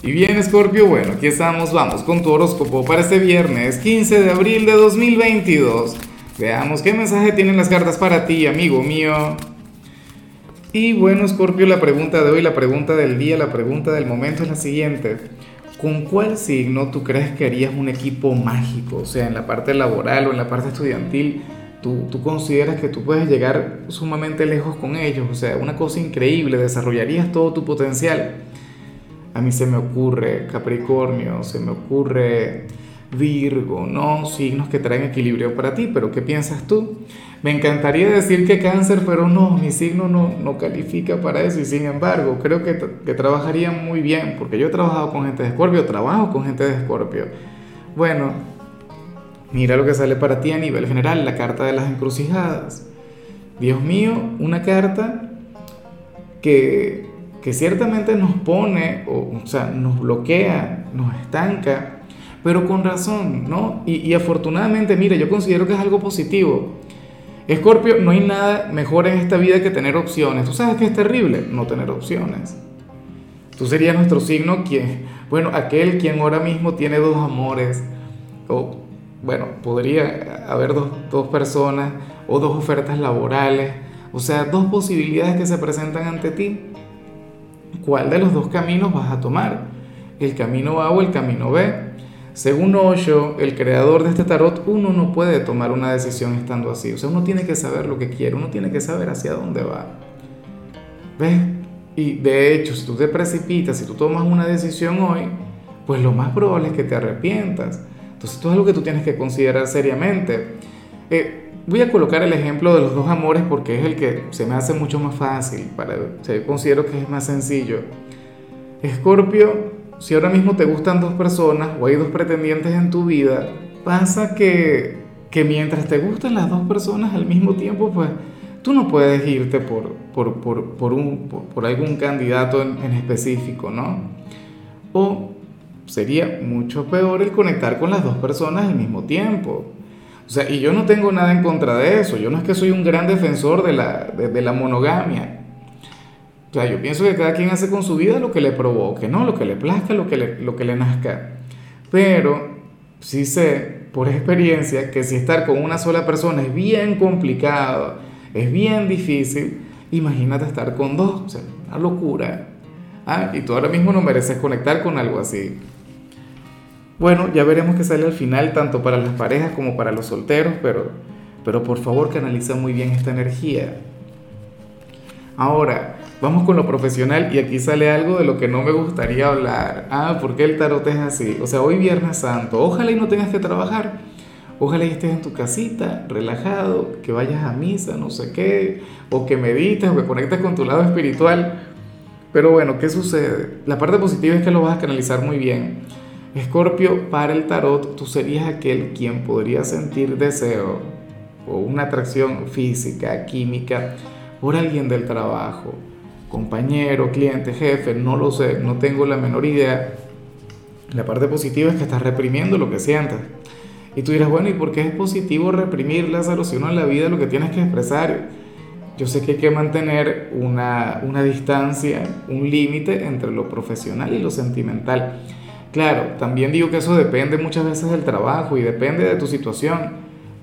Y bien, Scorpio, bueno, aquí estamos, vamos con tu horóscopo para este viernes 15 de abril de 2022. Veamos qué mensaje tienen las cartas para ti, amigo mío. Y bueno, Scorpio, la pregunta de hoy, la pregunta del día, la pregunta del momento es la siguiente. ¿Con cuál signo tú crees que harías un equipo mágico? O sea, en la parte laboral o en la parte estudiantil, tú, tú consideras que tú puedes llegar sumamente lejos con ellos. O sea, una cosa increíble, desarrollarías todo tu potencial. A mí se me ocurre Capricornio, se me ocurre Virgo, ¿no? Signos que traen equilibrio para ti, pero ¿qué piensas tú? Me encantaría decir que cáncer, pero no, mi signo no, no califica para eso y sin embargo creo que, que trabajaría muy bien, porque yo he trabajado con gente de Escorpio, trabajo con gente de Escorpio. Bueno, mira lo que sale para ti a nivel general, la carta de las encrucijadas. Dios mío, una carta que que ciertamente nos pone, o, sea, nos bloquea, nos estanca, pero con razón, ¿no? Y, y afortunadamente, mire, yo considero que es algo positivo. Escorpio, no hay nada mejor en esta vida que tener opciones. ¿Tú sabes que es terrible? No tener opciones. Tú serías nuestro signo quien, bueno, aquel quien ahora mismo tiene dos amores, o bueno, podría haber dos, dos personas o dos ofertas laborales, o sea, dos posibilidades que se presentan ante ti cuál de los dos caminos vas a tomar, el camino A o el camino B. Según Osho, el creador de este tarot, uno no puede tomar una decisión estando así. O sea, uno tiene que saber lo que quiere, uno tiene que saber hacia dónde va. ¿Ves? Y de hecho, si tú te precipitas, si tú tomas una decisión hoy, pues lo más probable es que te arrepientas. Entonces, esto es algo que tú tienes que considerar seriamente. Eh, Voy a colocar el ejemplo de los dos amores porque es el que se me hace mucho más fácil, para, o considero que es más sencillo. Escorpio, si ahora mismo te gustan dos personas o hay dos pretendientes en tu vida, pasa que, que mientras te gustan las dos personas al mismo tiempo, pues tú no puedes irte por, por, por, por un, algún candidato en, en específico, ¿no? O sería mucho peor el conectar con las dos personas al mismo tiempo. O sea, y yo no tengo nada en contra de eso. Yo no es que soy un gran defensor de la, de, la monogamia. O sea, yo pienso que cada quien hace con su vida lo que le provoque, ¿no? Lo que le plazca, lo que le, lo que le nazca. Pero sí sé por experiencia que si estar con una sola persona es bien complicado, es bien difícil, imagínate estar con dos. O sea, una locura. Ah, y tú ahora mismo no mereces conectar con algo así. Bueno, ya veremos qué sale al final, tanto para las parejas como para los solteros, pero, pero por favor canaliza muy bien esta energía. Ahora, vamos con lo profesional y aquí sale algo de lo que no me gustaría hablar. Ah, ¿por qué el tarot es así? O sea, hoy Viernes Santo, ojalá y no tengas que trabajar. Ojalá y estés en tu casita, relajado, que vayas a misa, no sé qué, o que medites, o que conectes con tu lado espiritual. Pero bueno, ¿qué sucede? La parte positiva es que lo vas a canalizar muy bien Escorpio, para el tarot, tú serías aquel quien podría sentir deseo o una atracción física, química, por alguien del trabajo, compañero, cliente, jefe, no lo sé, no tengo la menor idea. La parte positiva es que estás reprimiendo lo que sientes. Y tú dirás, bueno, ¿y por qué es positivo reprimir, Lázaro, si uno en la vida lo que tienes que expresar? Yo sé que hay que mantener una, una distancia, un límite entre lo profesional y lo sentimental. Claro, también digo que eso depende muchas veces del trabajo y depende de tu situación.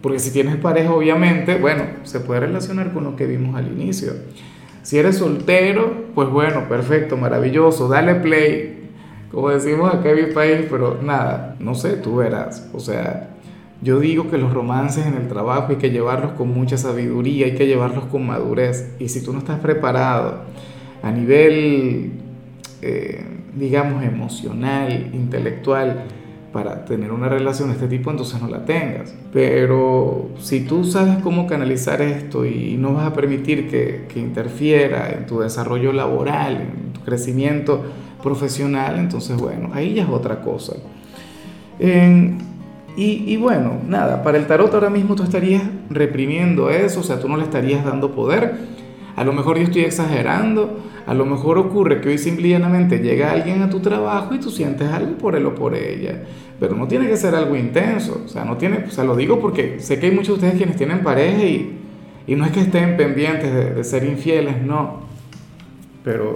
Porque si tienes pareja, obviamente, bueno, se puede relacionar con lo que vimos al inicio. Si eres soltero, pues bueno, perfecto, maravilloso, dale play, como decimos acá en mi país, pero nada, no sé, tú verás. O sea, yo digo que los romances en el trabajo hay que llevarlos con mucha sabiduría, hay que llevarlos con madurez. Y si tú no estás preparado a nivel... Eh, digamos, emocional, intelectual, para tener una relación de este tipo, entonces no la tengas. Pero si tú sabes cómo canalizar esto y no vas a permitir que, que interfiera en tu desarrollo laboral, en tu crecimiento profesional, entonces bueno, ahí ya es otra cosa. y, y, bueno, nada, para el tarot ahora mismo tú estarías reprimiendo eso, o sea, tú no le estarías dando poder. A lo mejor yo estoy exagerando, a lo mejor ocurre que hoy simplemente llega alguien a tu trabajo y tú sientes algo por él o por ella, pero no tiene que ser algo intenso, o sea, no tiene, o lo digo porque sé que hay muchos de ustedes quienes tienen pareja y, y no es que estén pendientes de, de ser infieles, no, pero,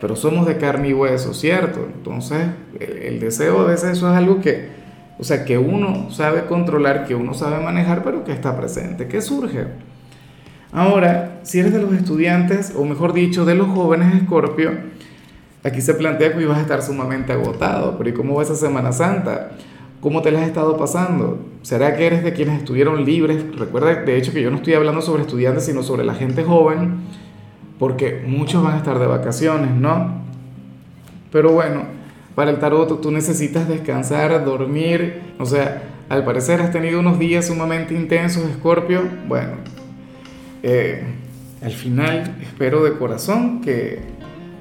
pero somos de carne y hueso, ¿cierto? Entonces, el, deseo a veces eso es algo que, o sea, que uno sabe controlar, que uno sabe manejar, pero que está presente, que surge. Ahora, si eres de los estudiantes, o mejor dicho, de los jóvenes Escorpio, aquí se plantea que ibas a estar sumamente agotado, pero ¿y cómo va esa Semana Santa? ¿Cómo te la has estado pasando? ¿Será que eres de quienes estuvieron libres? Recuerda, de hecho, que yo no estoy hablando sobre estudiantes, sino sobre la gente joven, porque muchos van a estar de vacaciones, ¿no? Pero bueno, para el tarot tú necesitas descansar, dormir, o sea, al parecer has tenido unos días sumamente intensos, Escorpio. Bueno, eh, al final espero de corazón que,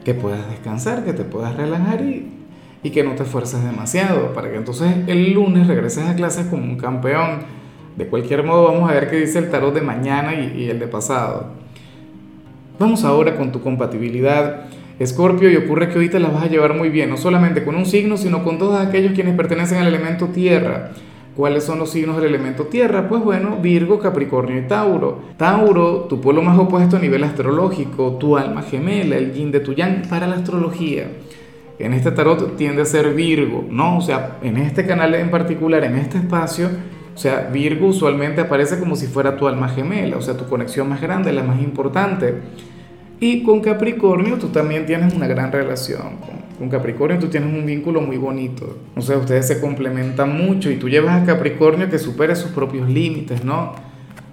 que puedas descansar, que te puedas relajar y y que no te esfuerces demasiado, para que entonces el lunes regreses a clases como un campeón. De cualquier modo, vamos a ver qué dice el tarot de mañana y, el de pasado. Vamos ahora con tu compatibilidad. Escorpio, y ocurre que hoy te la vas a llevar muy bien, no solamente con un signo, sino con todos aquellos quienes pertenecen al elemento tierra. ¿Cuáles son los signos del elemento tierra? Pues bueno, Virgo, Capricornio y Tauro. Tauro, tu polo más opuesto a nivel astrológico, tu alma gemela, el yin de tu yang para la astrología en este tarot tiende a ser Virgo, ¿no? O sea, en este canal en particular, en este espacio, o sea, Virgo usualmente aparece como si fuera tu alma gemela, o sea, tu conexión más grande, la más importante. Y con Capricornio tú también tienes una gran relación. Con Capricornio tú tienes un vínculo muy bonito. O sea, ustedes se complementan mucho y tú llevas a Capricornio que supere sus propios límites, ¿no?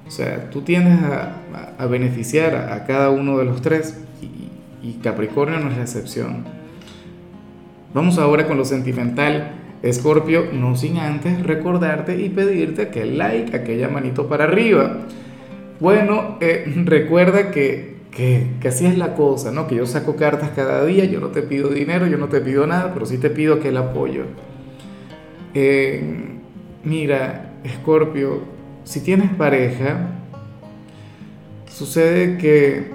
O sea, tú tienes a, beneficiar a, cada uno de los tres y Capricornio no es la excepción. Vamos ahora con lo sentimental. Escorpio, no sin antes recordarte y pedirte aquel like, aquella manito para arriba. Bueno, eh, recuerda que, que, así es la cosa, ¿no? Que yo saco cartas cada día, yo no te pido dinero, yo no te pido nada, pero sí te pido aquel apoyo. Eh, mira, Escorpio, si tienes pareja, sucede que,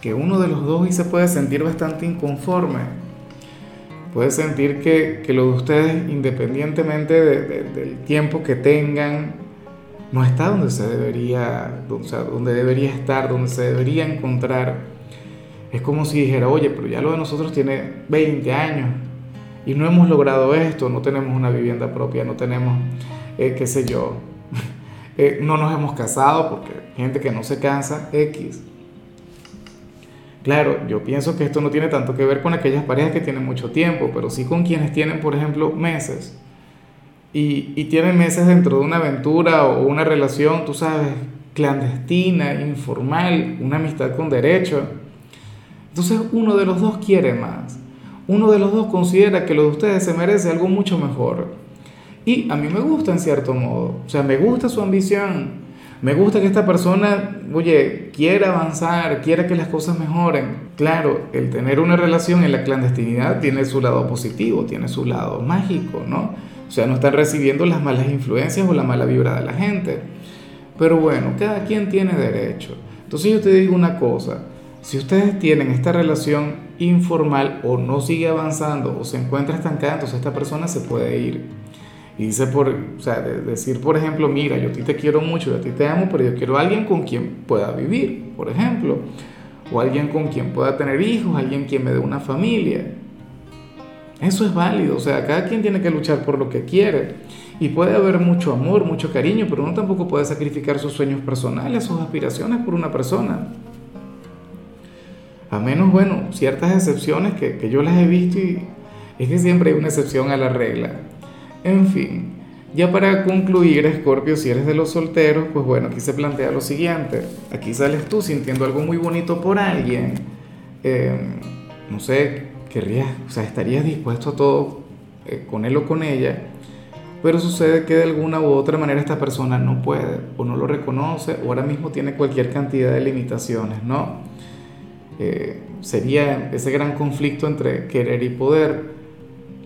que uno de los dos y se puede sentir bastante inconforme puede sentir que, que, lo de ustedes, independientemente del tiempo que tengan, no está donde se debería, o sea, donde debería estar, donde se debería encontrar. Es como si dijera, oye, pero ya lo de nosotros tiene 20 años y no hemos logrado esto, no tenemos una vivienda propia, no tenemos, eh, qué sé yo, eh, no nos hemos casado porque gente que no se cansa, X. Claro, yo pienso que esto no tiene tanto que ver con aquellas parejas que tienen mucho tiempo, pero sí con quienes tienen, por ejemplo, meses. Y, y tienen meses dentro de una aventura o una relación, tú sabes, clandestina, informal, una amistad con derecho. Entonces uno de los dos quiere más. Uno de los dos considera que lo de ustedes se merece algo mucho mejor. Y a mí me gusta en cierto modo. O sea, me gusta su ambición. Me gusta que esta persona, oye, quiera avanzar, quiera que las cosas mejoren. Claro, el tener una relación en la clandestinidad tiene su lado positivo, tiene su lado mágico, ¿no? O sea, no están recibiendo las malas influencias o la mala vibra de la gente. Pero bueno, cada quien tiene derecho. Entonces yo te digo una cosa, si ustedes tienen esta relación informal o no sigue avanzando o se encuentra estancada, entonces esta persona se puede ir. Y dice, por, o sea, decir, por ejemplo, mira, yo a ti te quiero mucho, yo a ti te amo, pero yo quiero a alguien con quien pueda vivir, por ejemplo. O alguien con quien pueda tener hijos, alguien quien me dé una familia. Eso es válido, o sea, cada quien tiene que luchar por lo que quiere. Y puede haber mucho amor, mucho cariño, pero uno tampoco puede sacrificar sus sueños personales, sus aspiraciones por una persona. A menos, bueno, ciertas excepciones que, que yo las he visto y es que siempre hay una excepción a la regla. En fin, ya para concluir, Scorpio, si eres de los solteros, pues bueno, aquí se plantea lo siguiente. Aquí sales tú sintiendo algo muy bonito por alguien. Em, no sé, querrías, o sea, estarías dispuesto a todo eh, con él o con ella. Pero sucede que de alguna u otra manera esta persona no puede, o no lo reconoce, o ahora mismo tiene cualquier cantidad de limitaciones, ¿no? Eh, sería ese gran conflicto entre querer y poder.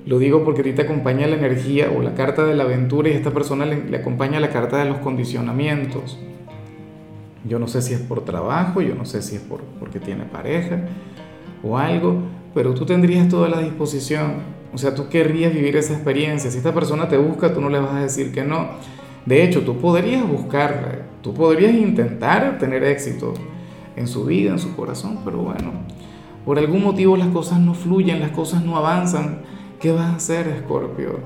Lo digo porque a ti te acompaña la energía o la carta de la aventura y a esta persona le, acompaña la carta de los condicionamientos. Yo no sé si es por trabajo, yo no sé si es por, porque tiene pareja o algo, pero tú tendrías toda la disposición. O sea, tú querrías vivir esa experiencia. Si esta persona te busca, tú no le vas a decir que no. De hecho, tú podrías buscarla, tú podrías intentar tener éxito en su vida, en su corazón, pero bueno, por algún motivo las cosas no fluyen, las cosas no avanzan, ¿qué vas a hacer, Escorpio?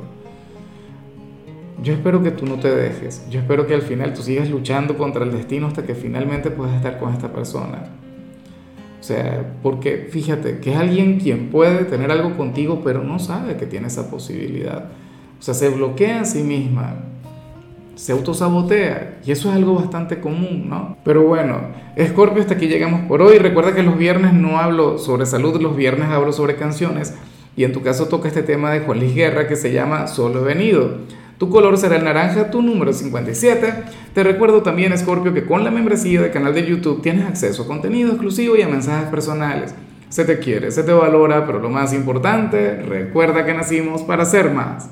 Yo espero que tú no te dejes, yo espero que al final tú sigas luchando contra el destino hasta que finalmente puedas estar con esta persona. O sea, porque fíjate que es alguien quien puede tener algo contigo, pero no sabe que tiene esa posibilidad. O sea, se bloquea a sí misma, se autosabotea y eso es algo bastante común, ¿no? Pero bueno, Scorpio, hasta aquí llegamos por hoy. Recuerda que los viernes no hablo sobre salud, los viernes hablo sobre canciones y en tu caso toca este tema de Juan Luis Guerra que se llama Solo he venido. Tu color será el naranja, tu número 57. Te recuerdo también, Scorpio, que con la membresía del canal de YouTube tienes acceso a contenido exclusivo y a mensajes personales. Se te quiere, se te valora, pero lo más importante, recuerda que nacimos para ser más.